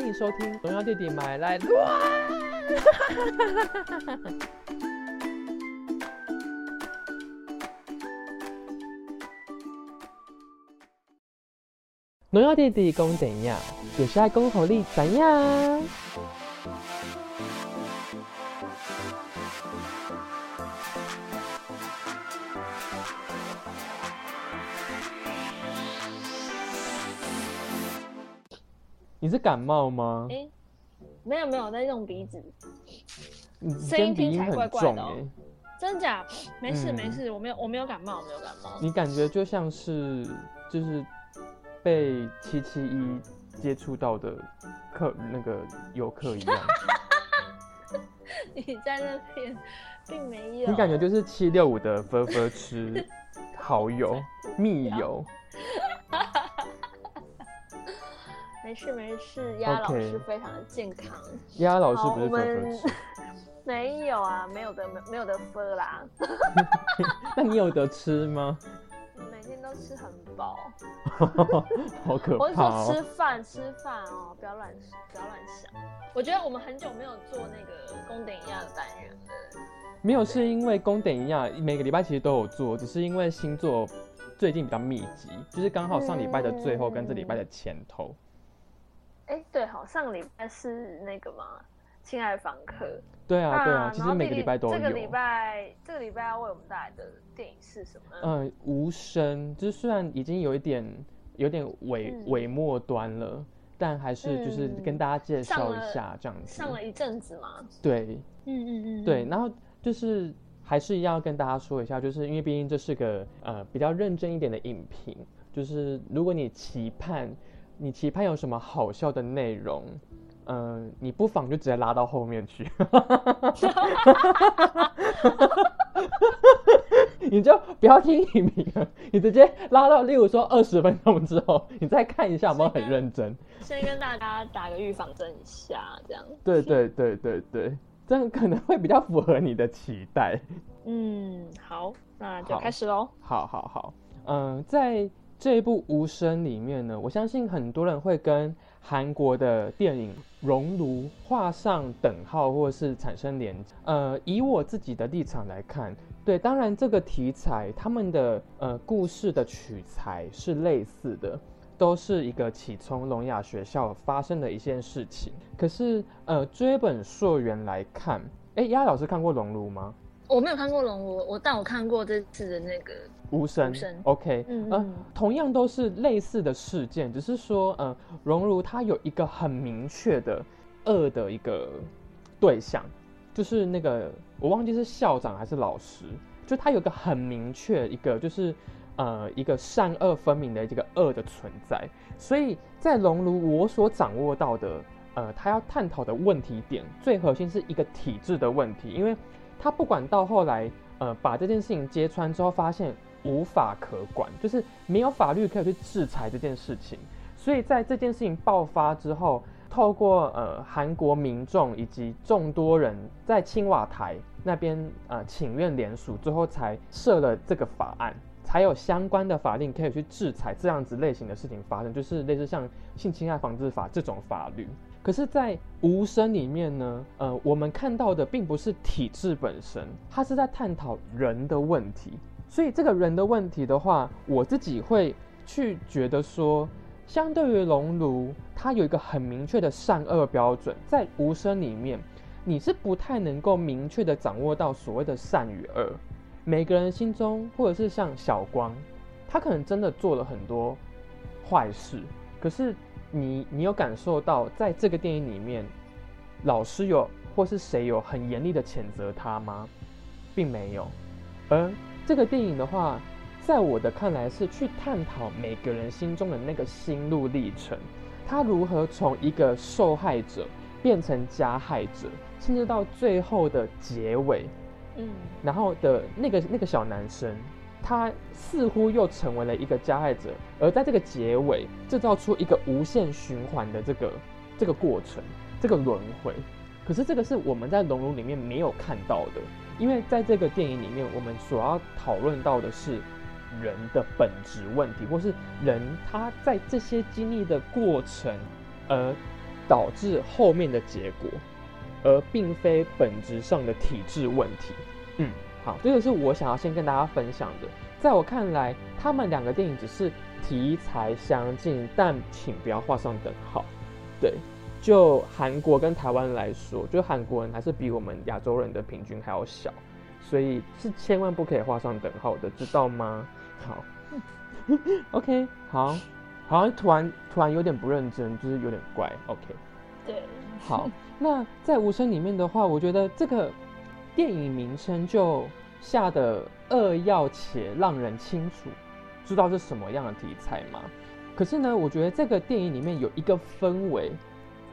欢迎收听《荣耀弟弟买来 乱》。荣耀弟弟讲怎样？有时爱讲互你怎样？是感冒吗？哎、没有没有，我在用鼻子，你声音听起来怪怪的真假？没事嗯。没事，我没有我没有感冒，我没有感冒。你感觉就像是就是被七七一接触到的客那个游客一样，你在那边并没有，你感觉就是七六五的分分吃好友 密友，没事没事，鸭老师非常的健康。丫老师我不是分分 没有啊，没有的没没有的分啦，那你有得吃吗？每天都吃很饱。好可我是！说吃饭吃饭哦，不要乱不要乱想。我觉得我们很久没有做那个宫顶一样的单元了。没有，是因为宫顶一样，每个礼拜其实都有做，只是因为星座最近比较密集，就是刚好上礼拜的最后跟这礼拜的前头。哎，对，好，上个礼拜是那个嘛，亲爱的访客。对啊，对啊，其实每个礼拜都有。这个礼拜，这个礼拜要为我们带来的电影是什么呢？嗯，无声，就是虽然已经有一点有点尾嗯尾末端了，但还是就是嗯跟大家介绍一下这样子。上了一阵子嘛。对嗯嗯嗯，对，然后就是还是一样要跟大家说一下，就是因为毕竟这是个呃比较认真一点的影评，就是如果你期盼你期盼有什么好笑的内容。嗯、你不妨就直接拉到后面去，你就不要听影评了，你直接拉到，例如说二十分钟之后，你再看一下有没有很认真。先跟大家打个预防针一下，这样。对对对对对，这样可能会比较符合你的期待。嗯，好，那就好开始喽。好好好，嗯，在这一部《无声》里面呢，我相信很多人会跟韩国的电影《熔炉》画上等号，或是产生连结。呃，以我自己的立场来看，对，当然这个题材他们的呃故事的取材是类似的。都是一个起从聋哑学校发生的一件事情，可是呃追本溯源来看，哎，丫老师看过《熔炉》吗？我没有看过《熔炉我但我看过这次的那个。无声。无声。O k 呃嗯。嗯，同样都是类似的事件，只是说，呃，熔炉它有一个很明确的恶的一个对象，就是那个我忘记是校长还是老师，就他有个很明确一个就是呃一个善恶分明的这个恶的存在，所以在熔炉我所掌握到的，呃，他要探讨的问题点最核心是一个体制的问题，因为他不管到后来，呃，把这件事情揭穿之后，发现无法可管，就是没有法律可以去制裁这件事情。所以在这件事情爆发之后，透过呃韩国民众以及众多人在青瓦台那边呃请愿联署，最后才设了这个法案，才有相关的法令可以去制裁这样子类型的事情发生，就是类似像性侵害防治法这种法律。可是，在无声里面呢，呃，我们看到的并不是体制本身，它是在探讨人的问题。所以，这个人的问题的话，我自己会去觉得说，相对于熔炉，它有一个很明确的善恶标准，在无声里面，你是不太能够明确的掌握到所谓的善与恶。每个人心中，或者是像小光，他可能真的做了很多坏事，可是你你有感受到，在这个电影里面，老师有或是谁有很严厉的谴责他吗？并没有。而这个电影的话，在我的看来是去探讨每个人心中的那个心路历程，他如何从一个受害者变成加害者，甚至到最后的结尾，嗯。然后的那个那个小男生，他似乎又成为了一个加害者，而在这个结尾制造出一个无限循环的这个这个过程，这个轮回。可是这个是我们在《熔炉》里面没有看到的，因为在这个电影里面，我们所要讨论到的是人的本质问题，或是人他在这些经历的过程，而导致后面的结果，而并非本质上的体制问题。嗯，好，这个是我想要先跟大家分享的。在我看来，他们两个电影只是题材相近，但请不要画上等号。对，就韩国跟台湾来说，就韩国人还是比我们亚洲人的平均还要小，所以是千万不可以画上等号的，知道吗？好，OK，好，好像突然突然有点不认真，就是有点怪。OK，对，好，那在无声里面的话，我觉得这个电影名称就下的扼要且让人清楚知道是什么样的题材嘛。可是呢，我觉得这个电影里面有一个氛围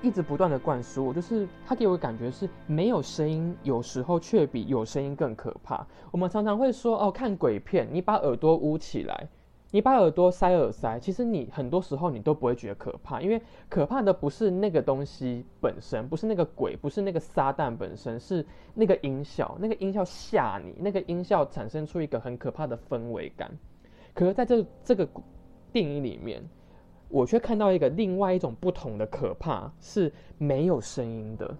一直不断的灌输我，就是他给我感觉是没有声音，有时候却比有声音更可怕。我们常常会说哦，看鬼片，你把耳朵捂起来，你把耳朵塞耳塞，其实你很多时候你都不会觉得可怕，因为可怕的不是那个东西本身，不是那个鬼，不是那个撒旦本身，是那个音效，那个音效吓你，那个音效产生出一个很可怕的氛围感。可是在这这个电影里面，我却看到一个另外一种不同的可怕，是没有声音的。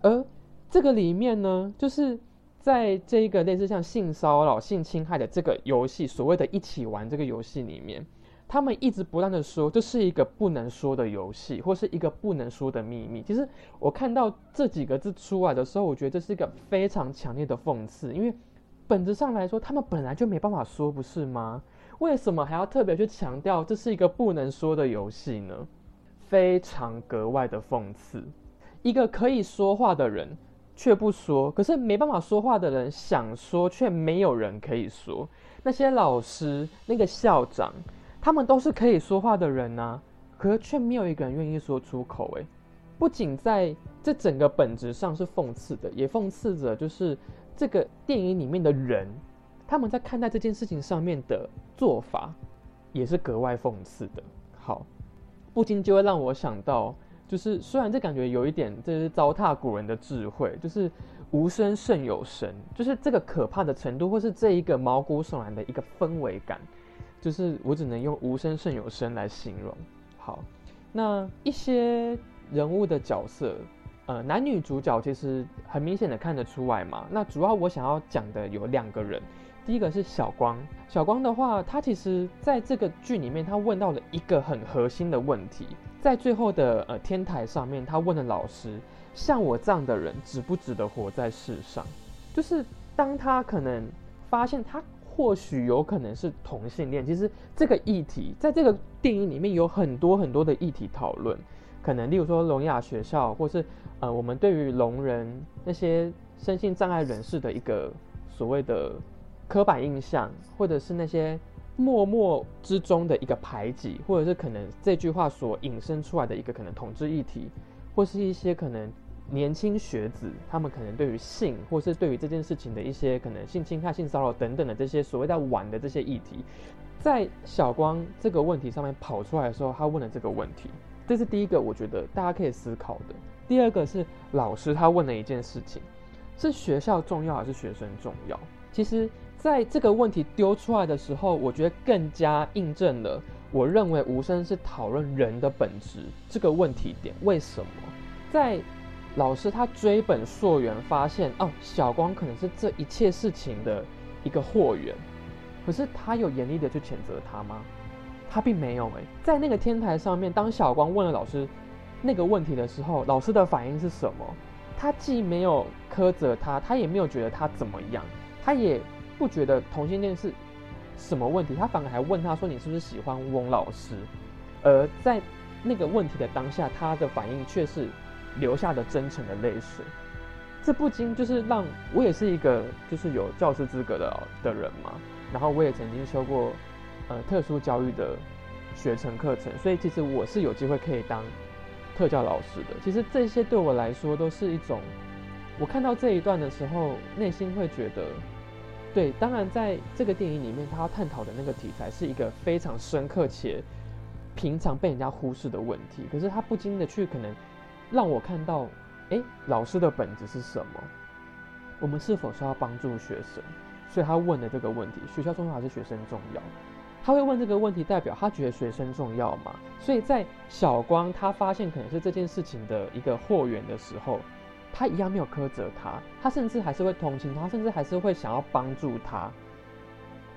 而这个里面呢，就是在这一个类似像性骚扰、性侵害的这个游戏，所谓的一起玩这个游戏里面，他们一直不断的说这是一个不能说的游戏，或是一个不能说的秘密。其实我看到这几个字出来的时候，我觉得这是一个非常强烈的讽刺，因为本质上来说，他们本来就没办法说，不是吗？为什么还要特别去强调这是一个不能说的游戏呢？非常格外的讽刺。一个可以说话的人却不说，可是没办法说话的人想说却没有人可以说。那些老师、那个校长，他们都是可以说话的人呐，可是却没有一个人愿意说出口。诶，不仅在这整个本质上是讽刺的，也讽刺着就是这个电影里面的人。他们在看待这件事情上面的做法，也是格外讽刺的。好，不禁就会让我想到，就是虽然这感觉有一点，这是糟蹋古人的智慧，就是无声胜有声，就是这个可怕的程度，或是这一个毛骨悚然的一个氛围感，就是我只能用无声胜有声来形容。好，那一些人物的角色。呃，男女主角其实很明显的看得出来嘛。那主要我想要讲的有两个人，第一个是小光。小光的话，他其实在这个剧里面，他问到了一个很核心的问题，在最后的呃天台上面，他问了老师：像我这样的人，值不值得活在世上？就是当他可能发现他或许有可能是同性恋，其实这个议题在这个电影里面有很多很多的议题讨论。可能，例如说聋哑学校，或是呃，我们对于聋人那些身心障碍人士的一个所谓的刻板印象，或者是那些默默之中的一个排挤，或者是可能这句话所引申出来的一个可能统治议题，或是一些可能年轻学子他们可能对于性，或是对于这件事情的一些可能性侵害、性骚扰等等的这些所谓在玩的这些议题，在小光这个问题上面跑出来的时候，他问了这个问题。这是第一个，我觉得大家可以思考的。第二个是老师他问了一件事情：是学校重要还是学生重要？其实，在这个问题丢出来的时候，我觉得更加印证了我认为无声是讨论人的本质这个问题点。为什么？在老师他追本溯源，发现哦，小光可能是这一切事情的一个祸源，可是他有严厉的去谴责他吗？他并没有诶，在那个天台上面，当小光问了老师那个问题的时候，老师的反应是什么？他既没有苛责他，他也没有觉得他怎么样，他也不觉得同性恋是什么问题，他反而还问他说：“你是不是喜欢翁老师？”而在那个问题的当下，他的反应却是流下的真诚的泪水。这不禁就是让我也是一个就是有教师资格的的人嘛，然后我也曾经修过。呃，特殊教育的学程课程，所以其实我是有机会可以当特教老师的。其实这些对我来说都是一种，我看到这一段的时候，内心会觉得，对，当然在这个电影里面，他要探讨的那个题材是一个非常深刻且平常被人家忽视的问题。可是他不经的去可能让我看到，哎，老师的本质是什么？我们是否是要帮助学生？所以他问的这个问题：学校重要还是学生重要？他会问这个问题，代表他觉得学生重要嘛？所以在小光他发现可能是这件事情的一个货源的时候，他一样没有苛责他，他甚至还是会同情他，甚至还是会想要帮助他。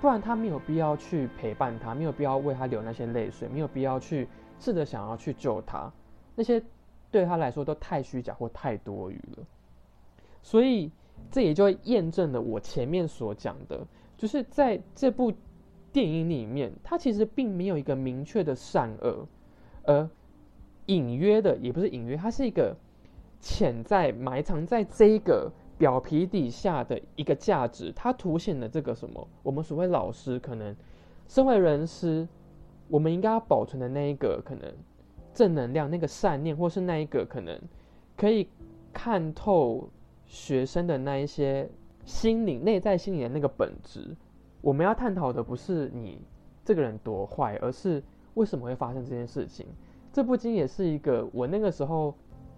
不然他没有必要去陪伴他，没有必要为他流那些泪水，没有必要去试着想要去救他，那些对他来说都太虚假或太多余了。所以这也就验证了我前面所讲的，就是在这部电影里面，它其实并没有一个明确的善恶，而隐约的也不是隐约，它是一个潜在埋藏在这个。表皮底下的一个价值，它凸显了这个什么？我们所谓老师可能身为人师，我们应该要保存的那一个可能正能量、那个善念，或是那一个可能可以看透学生的那一些心灵、内在心理的那个本质。我们要探讨的不是你这个人多坏，而是为什么会发生这件事情。这不禁也是一个我那个时候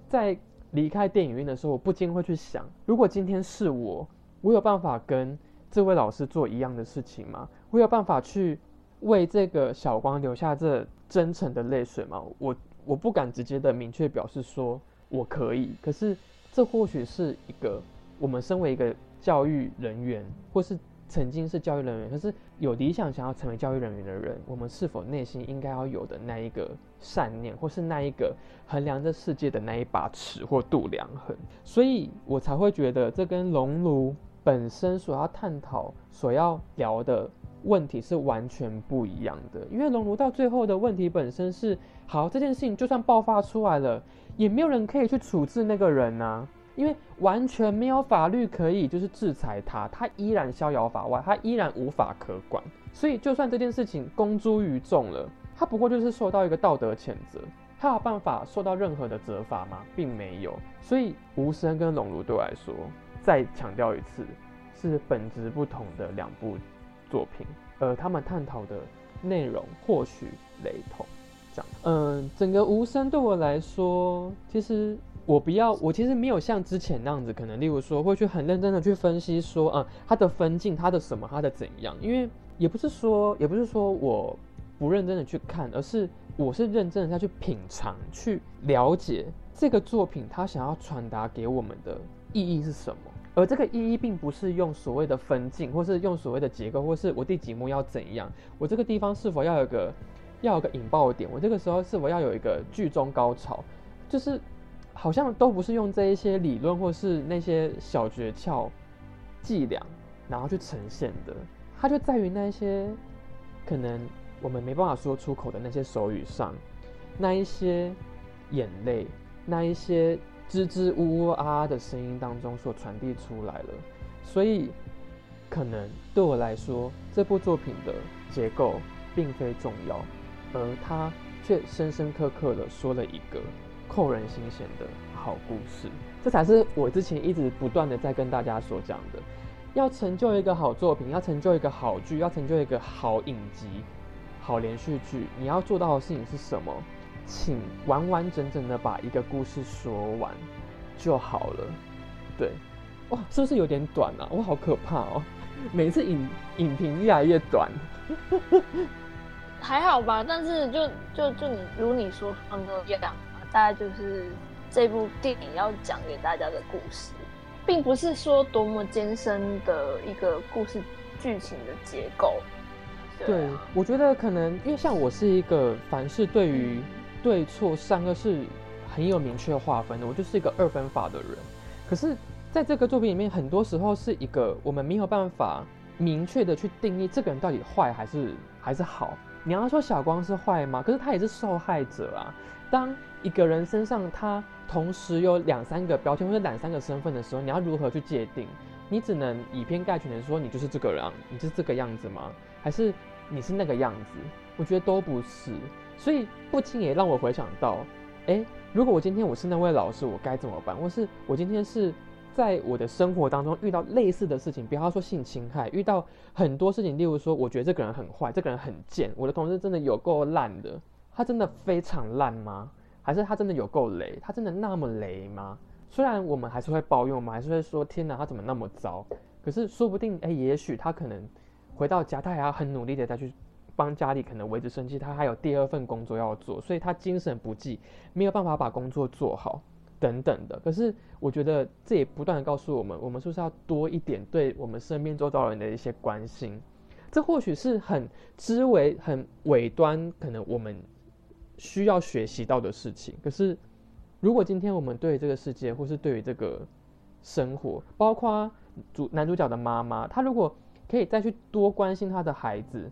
在。离开电影院的时候，我不禁会去想：如果今天是我，我有办法跟这位老师做一样的事情吗？我有办法去为这个小光留下这真诚的泪水吗？我我不敢直接的明确表示说我可以，可是这或许是一个我们身为一个教育人员，或是。曾经是教育人员，可是有理想想要成为教育人员的人，我们是否内心应该要有的那一个善念，或是那一个衡量这世界的那一把尺或度量衡？所以我才会觉得这跟熔炉本身所要探讨、所要聊的问题是完全不一样的。因为熔炉到最后的问题本身是：好，这件事情就算爆发出来了，也没有人可以去处置那个人啊。因为完全没有法律可以就是制裁他，他依然逍遥法外，他依然无法可管。所以就算这件事情公诸于众了，他不过就是受到一个道德谴责，他有办法受到任何的责罚吗？并没有。所以无声跟龙如对我来说，再强调一次，是本质不同的两部作品，而他们探讨的内容或许雷同。这样，嗯，整个无声对我来说，其实。我不要，我其实没有像之前那样子，可能例如说会去很认真的去分析说，嗯，它的分镜，它的什么，它的怎样？因为也不是说，也不是说我不认真的去看，而是我是认真的在去品尝、去了解这个作品它想要传达给我们的意义是什么。而这个意义并不是用所谓的分镜，或是用所谓的结构，或是我第几幕要怎样，我这个地方是否要有个要有个引爆点，我这个时候是否要有一个剧中高潮，就是。好像都不是用这一些理论或是那些小诀窍、伎俩，然后去呈现的。它就在于那些可能我们没办法说出口的那些手语上，那一些眼泪，那一些支支吾吾啊的声音当中所传递出来了。所以，可能对我来说，这部作品的结构并非重要，而它却深深刻刻的说了一个。扣人心弦的好故事，这才是我之前一直不断的在跟大家所讲的。要成就一个好作品，要成就一个好剧，要成就一个好影集、好连续剧，你要做到的事情是什么？请完完整整的把一个故事说完就好了。对，哇，是不是有点短啊？我好可怕哦！每次影影评越来越短。还好吧，但是就就就你如你说方哥一样。大概就是这部电影要讲给大家的故事，并不是说多么艰深的一个故事剧情的结构。对，我觉得可能因为像我是一个凡是对于对错善恶是很有明确划分的，我就是一个二分法的人。可是在这个作品里面，很多时候是一个我们没有办法明确的去定义这个人到底坏还是还是好。你要说小光是坏吗？可是他也是受害者啊。当一个人身上他同时有两三个标签或者两三个身份的时候，你要如何去界定？你只能以偏概全的说你就是这个人，你是这个样子吗？还是你是那个样子？我觉得都不是。所以不禁也让我回想到，哎，如果我今天我是那位老师，我该怎么办？或是我今天是在我的生活当中遇到类似的事情，比方说性侵害，遇到很多事情，例如说我觉得这个人很坏，这个人很贱，我的同事真的有够烂的。他真的非常烂吗？还是他真的有够雷？他真的那么雷吗？虽然我们还是会抱怨，我们还是会说天哪，他怎么那么糟？可是说不定，哎，也许他可能回到家，他还要很努力的再去帮家里可能维持生计，他还有第二份工作要做，所以他精神不济，没有办法把工作做好等等的。可是我觉得这也不断的告诉我们，我们是不是要多一点对我们身边周遭人的一些关心？这或许是很知微、很尾端，可能我们需要学习到的事情。可是如果今天我们对这个世界，或是对于这个生活，包括主男主角的妈妈，他如果可以再去多关心他的孩子，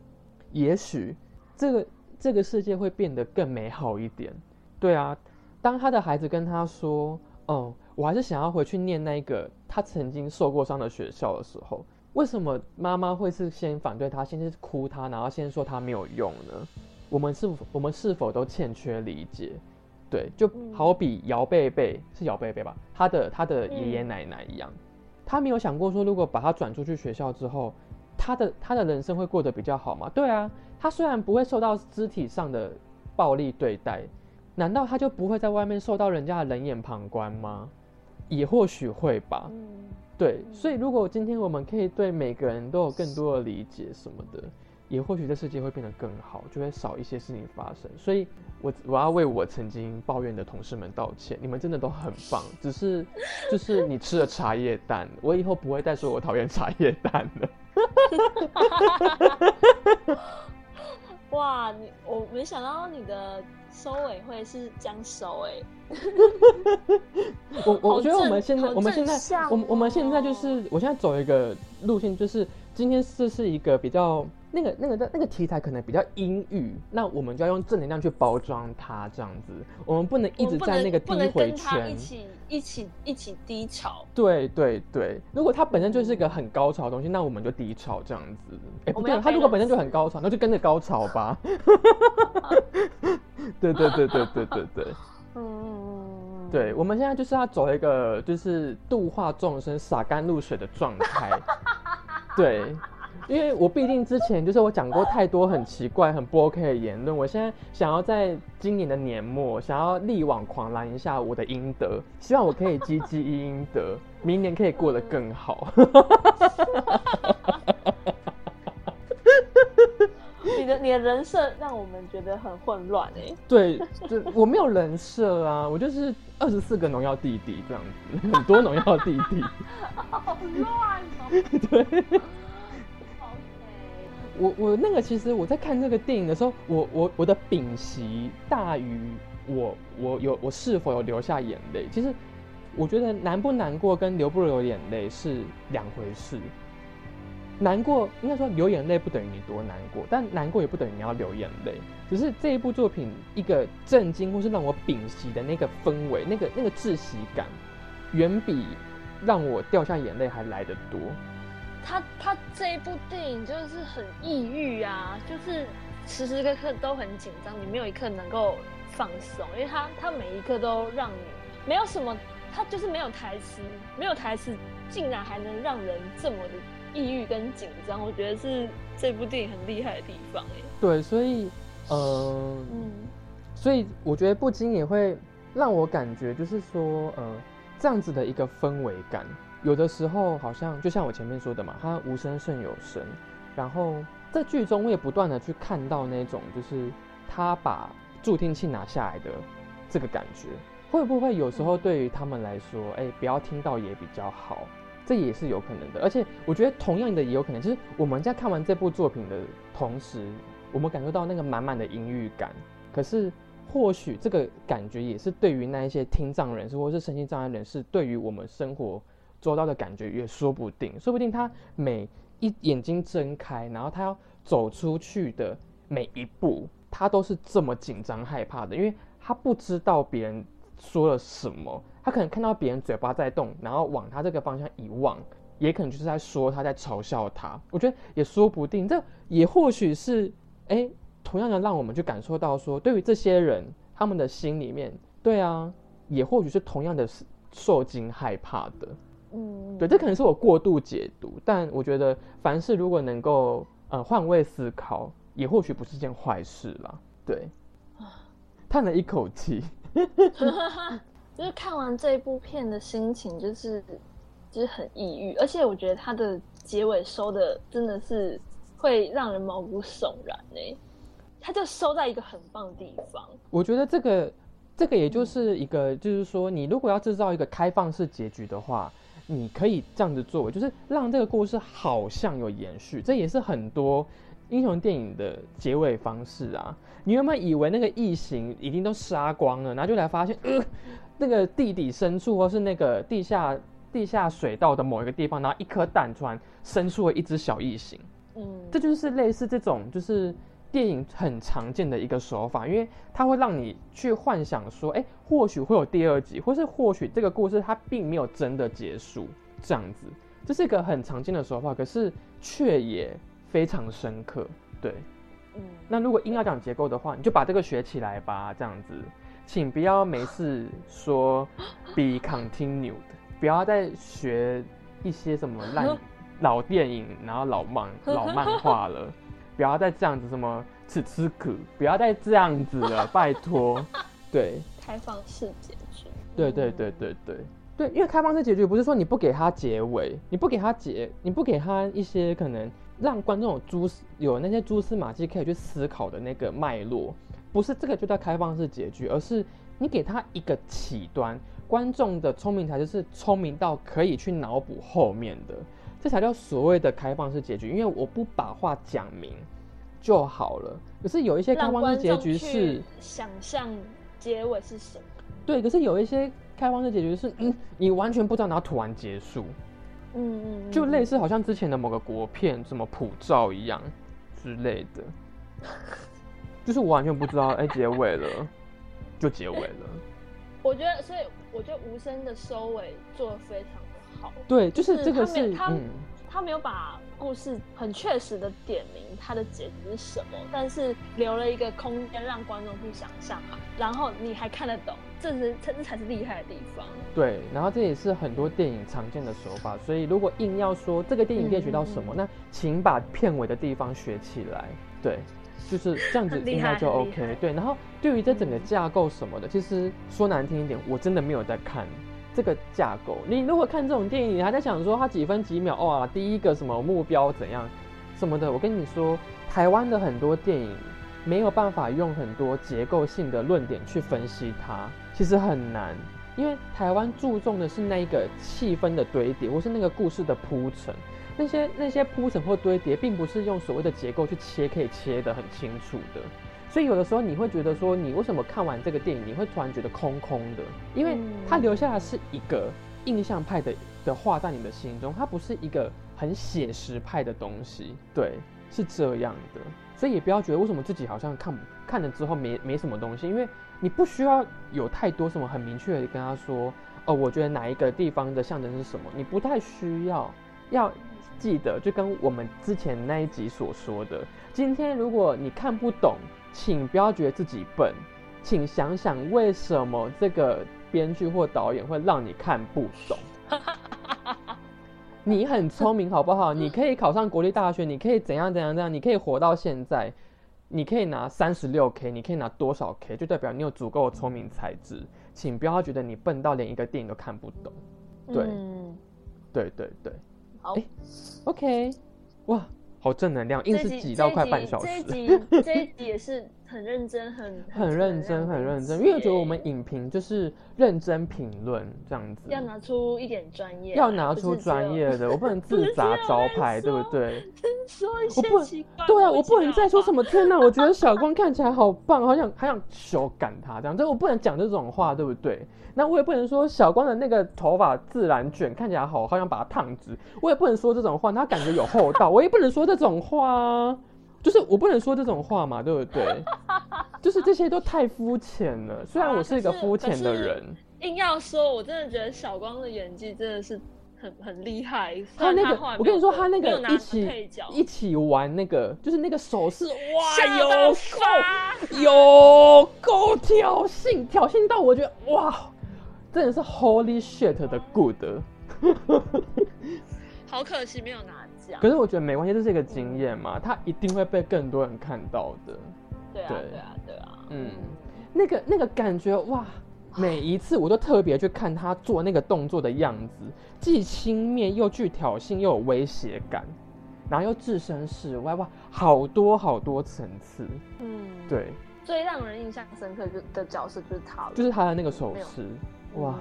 也许这个这个世界会变得更美好一点。对啊，当他的孩子跟他说：“哦，我还是想要回去念那个他曾经受过伤的学校”的时候，为什么妈妈会是先反对他，先是哭他，然后先说他没有用呢？我们是我们是否都欠缺理解？对，就好比姚贝贝是姚贝贝吧，他的他的爷爷奶奶一样，他没有想过说，如果把他转出去学校之后。他的他的人生会过得比较好吗？对啊，他虽然不会受到肢体上的暴力对待，难道他就不会在外面受到人家的冷眼旁观吗？也或许会吧。对，所以如果今天我们可以对每个人都有更多的理解什么的，也或许这世界会变得更好，就会少一些事情发生。所以，我我要为我曾经抱怨的同事们道歉，你们真的都很棒。只是，就是你吃了茶叶蛋，我以后不会再说我讨厌茶叶蛋了。哇，你我没想到你的收尾会是这样收哎。我 我觉得我们现在我们现在我我们现在就是我现在走一个路线，就是今天这是一个比较。那个、那个、那那个题材可能比较阴郁，那我们就要用正能量去包装它，这样子，我们不能一直在那个低回圈，一起、一起、一起低潮。对对对，如果它本身就是一个很高潮的东西，那我们就低潮这样子。哎，不对，它如果本身就很高潮，那就跟着高潮吧。对对对对对对对。嗯，对，我们现在就是要走一个就是度化众生、洒甘露水的状态。对。因为我毕竟之前就是我讲过太多很奇怪、很不 OK 的言论，我现在想要在今年的年末想要力挽狂澜一下我的阴德，希望我可以积积阴德，明年可以过得更好。你的你的人设让我们觉得很混乱哎。对，就我没有人设啊，我就是二十四个农药弟弟这样子，很多农药弟弟。好乱哦。对。我我那个其实我在看这个电影的时候，我我我的屏息大于我我有我是否有流下眼泪。其实我觉得难不难过跟流不流眼泪是两回事。难过应该说流眼泪不等于你多难过，但难过也不等于你要流眼泪。只是这一部作品一个震惊或是让我屏息的那个氛围，那个那个窒息感，远比让我掉下眼泪还来得多。他他这一部电影就是很抑郁啊，就是时时刻刻都很紧张，你没有一刻能够放松，因为他他每一刻都让你没有什么，他就是没有台词，没有台词，竟然还能让人这么的抑郁跟紧张，我觉得是这部电影很厉害的地方哎。对，所以呃，嗯，所以我觉得不禁也会让我感觉就是说，呃，这样子的一个氛围感。有的时候好像就像我前面说的嘛，他无声胜有声。然后在剧中，我也不断的去看到那种，就是他把助听器拿下来的这个感觉，会不会有时候对于他们来说，哎，不要听到也比较好，这也是有可能的。而且我觉得同样的也有可能，就是我们在看完这部作品的同时，我们感受到那个满满的阴郁感。可是或许这个感觉也是对于那一些听障人士或是身心障碍人士，对于我们生活。收到的感觉也说不定，说不定他每一眼睛睁开，然后他要走出去的每一步，他都是这么紧张害怕的，因为他不知道别人说了什么，他可能看到别人嘴巴在动，然后往他这个方向一望，也可能就是在说他在嘲笑他。我觉得也说不定，这也或许是哎，同样的让我们去感受到说，对于这些人他们的心里面，对啊，也或许是同样的受惊害怕的。嗯，对，这可能是我过度解读，但我觉得凡事如果能够呃换位思考，也或许不是件坏事啦。对，叹了一口气，就是看完这一部片的心情，就是就是很抑郁，而且我觉得它的结尾收的真的是。会让人毛骨悚然呢。它就收在一个很棒的地方。我觉得这个这个也就是一个，就是说，你如果要制造一个开放式结局的话，你可以这样子做，就是让这个故事好像有延续。这也是很多英雄电影的结尾方式啊。你原本以为那个异形已经都杀光了，然后就来发现，呃，那个地底深处或是那个地下地下水道的某一个地方，然后一颗蛋突然生出了一只小异形。嗯，这就是类似这种，就是电影很常见的一个手法，因为它会让你去幻想说，哎，或许会有第二集，或是或许这个故事它并没有真的结束，这样子，这是一个很常见的手法，可是却也非常深刻，对。嗯，那如果硬要讲结构的话，你就把这个学起来吧，这样子，请不要没事说 be continued，不要再学一些什么烂 老电影，然后老漫 老漫画了，不要再这样子什么吃吃苦，不要再这样子了，拜托。对，开放式结局。对对对对对对，因为开放式结局不是说你不给他结尾，你不给他结，你不给他一些可能让观众有蛛丝有那些蛛丝马迹可以去思考的那个脉络，不是这个就叫开放式结局，而是你给他一个起端，观众的聪明才就是聪明到可以去脑补后面的，这才叫所谓的开放式结局。因为我不把话讲明就好了，可是有一些开放式结局是。想象结尾是什么。对，可是有一些开放式结局是，嗯，你完全不知道，然后突然结束，嗯嗯，嗯就类似好像之前的某个国片，什么普照一样之类的，就是我完全不知道，哎、结尾了，就结尾了。我觉得，所以我觉得无声的收尾做的非常的好。对，就是这个是，他他嗯，他没有把故事很确实的点明他的结局是什么，但是留了一个空间让观众去想象嘛，然后你还看得懂，这是这这才是厉害的地方。对，然后这也是很多电影常见的手法，所以如果硬要说这个电影可以学到什么，那请把片尾的地方学起来。对，就是这样子应该就 OK。对，然后对于这整个嗯架构什么的，其实说难听一点，我真的没有在看这个架构。你如果看这种电影，你还在想说它几分几秒哇，第一个什么目标怎样什么的，我跟你说，台湾的很多电影没有办法用很多结构性的论点去分析它，其实很难。因为台湾注重的是那一个气氛的堆叠，或是那个故事的铺陈。那些那些铺陈或堆叠，并不是用所谓的结构去切，可以切得很清楚的。所以有的时候你会觉得说，你为什么看完这个电影，你会突然觉得空空的？因为它留下的是一个印象派的的画在你的心中，它不是一个很写实派的东西。对，是这样的。所以也不要觉得为什么自己好像看看了之后没没什么东西，因为你不需要有太多什么很明确的跟他说，哦，我觉得哪一个地方的象征是什么，你不太需要。要记得，就跟我们之前那一集所说的，今天如果你看不懂，请不要觉得自己笨，请想想为什么这个编剧或导演会让你看不懂。你很聪明，好不好？你可以考上国立大学，你可以怎样怎样怎样，你可以活到现在，你可以拿三十六 K，你可以拿多少 K，就代表你有足够的聪明才智。请不要觉得你笨到连一个电影都看不懂。对嗯，对对对好，哎，OK，哇，好正能量，硬是挤到快半小时。这一集这一集也是很认真，很很认真，很认真，因为我觉得我们影评就是认真评论这样子，要拿出一点专业，要拿出专业的，我不能 自砸招牌，对不对？说一些我不奇怪对啊，我不能再说什么。天哪，我觉得小光看起来好棒，好想还想手赶他这样，这我不能讲这种话，对不对？那我也不能说小光的那个头发自然卷看起来好，好想把它烫直，我也不能说这种话，他感觉有厚道，我也不能说这种话啊，就是我不能说这种话嘛，对不对？就是这些都太肤浅了，虽然我是一个肤浅的人。硬要说，我真的觉得小光的演技真的是很很厉害。他那个我跟你说，他那个一起一起玩那个，就是那个手势，哇，有到够有够挑衅，挑衅到我觉得哇，真的是 Holy shit 的 good。好可惜没有拿奖。可是我觉得没关系，这是一个经验嘛，他一定会被更多人看到的。对啊，对对啊，对啊。嗯，那个那个感觉哇，每一次我都特别去看他做那个动作的样子，既轻蔑又具挑衅又有威胁感。然后又置身事外，哇，好多好多层次。嗯，对，最让人印象深刻就的角色就是他了，就是他的那个手势，哇，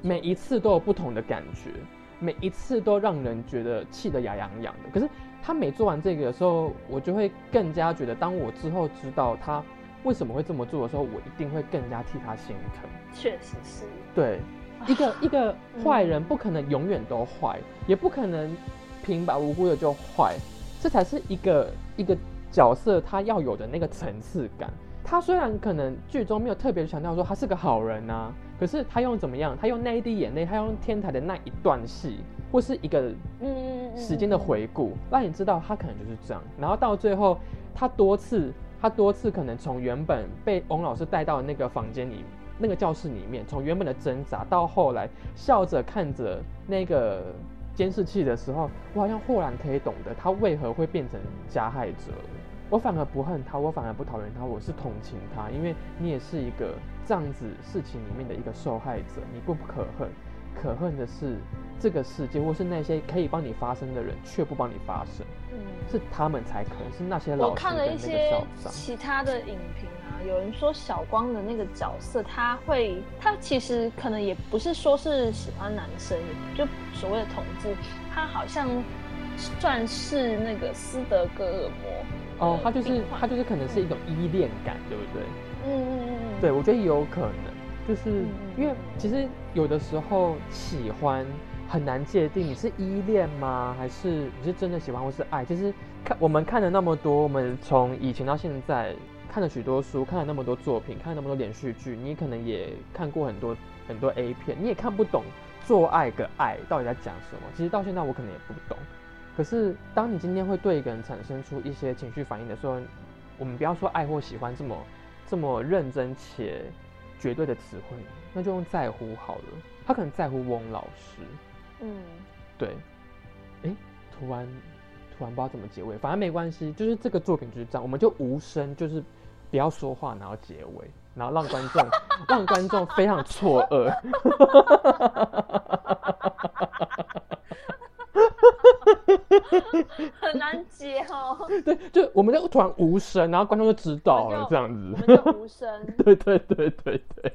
每一次都有不同的感觉，每一次都让人觉得气得牙痒痒的。可是他每做完这个的时候，我就会更加觉得，当我之后知道他为什么会这么做的时候，我一定会更加替他心疼。确实是，对，一个一个坏人嗯不可能永远都坏，也不可能平白无故的就坏，这才是一个一个角色他要有的那个层次感。他虽然可能剧中没有特别强调说他是个好人呐、可是他用怎么样？他用那一滴眼泪，他用天台的那一段戏，或是一个嗯时间的回顾，让你知道他可能就是这样。然后到最后，他多次，他多次可能从原本被翁老师带到那个房间里，那个教室里面，从原本的挣扎到后来笑着看着那个监视器的时候，我好像豁然可以懂得他为何会变成加害者了。我反而不恨他，我反而不讨厌他，我是同情他，因为你也是一个这样子事情里面的一个受害者，你不可恨，可恨的是这个世界，或是那些可以帮你发声的人却不帮你发声，嗯是他们才可能是那些老我看师跟那个了一些。其他的影评啊，有人说小光的那个角色，他会，他其实可能也不是说是喜欢男生，就所谓的同志，他好像算是那个斯德哥尔摩哦，的他就是他就是可能是一种依恋感，对不对？嗯嗯嗯嗯，对，我觉得也有可能，就是嗯因为其实有的时候喜欢很难界定，你是依恋吗？还是你是真的喜欢或是爱？其实看我们看了那么多，我们从以前到现在看了许多书，看了那么多作品，看了那么多连续剧，你可能也看过很多很多 A 片，你也看不懂做爱的爱到底在讲什么。其实到现在我可能也不懂。可是当你今天会对一个人产生出一些情绪反应的时候，我们不要说爱或喜欢这么这么认真且绝对的词汇，那就用在乎好了。他可能在乎翁老师，嗯，对，哎，突然突然不知道怎么结尾，反正没关系，就是这个作品就是这样，我们就无声，就是不要说话，然后结尾，然后让观众 让观众非常错愕。很难解哦。对就我们就突然无声然后观众就知道了这样子。无声。对对对对对。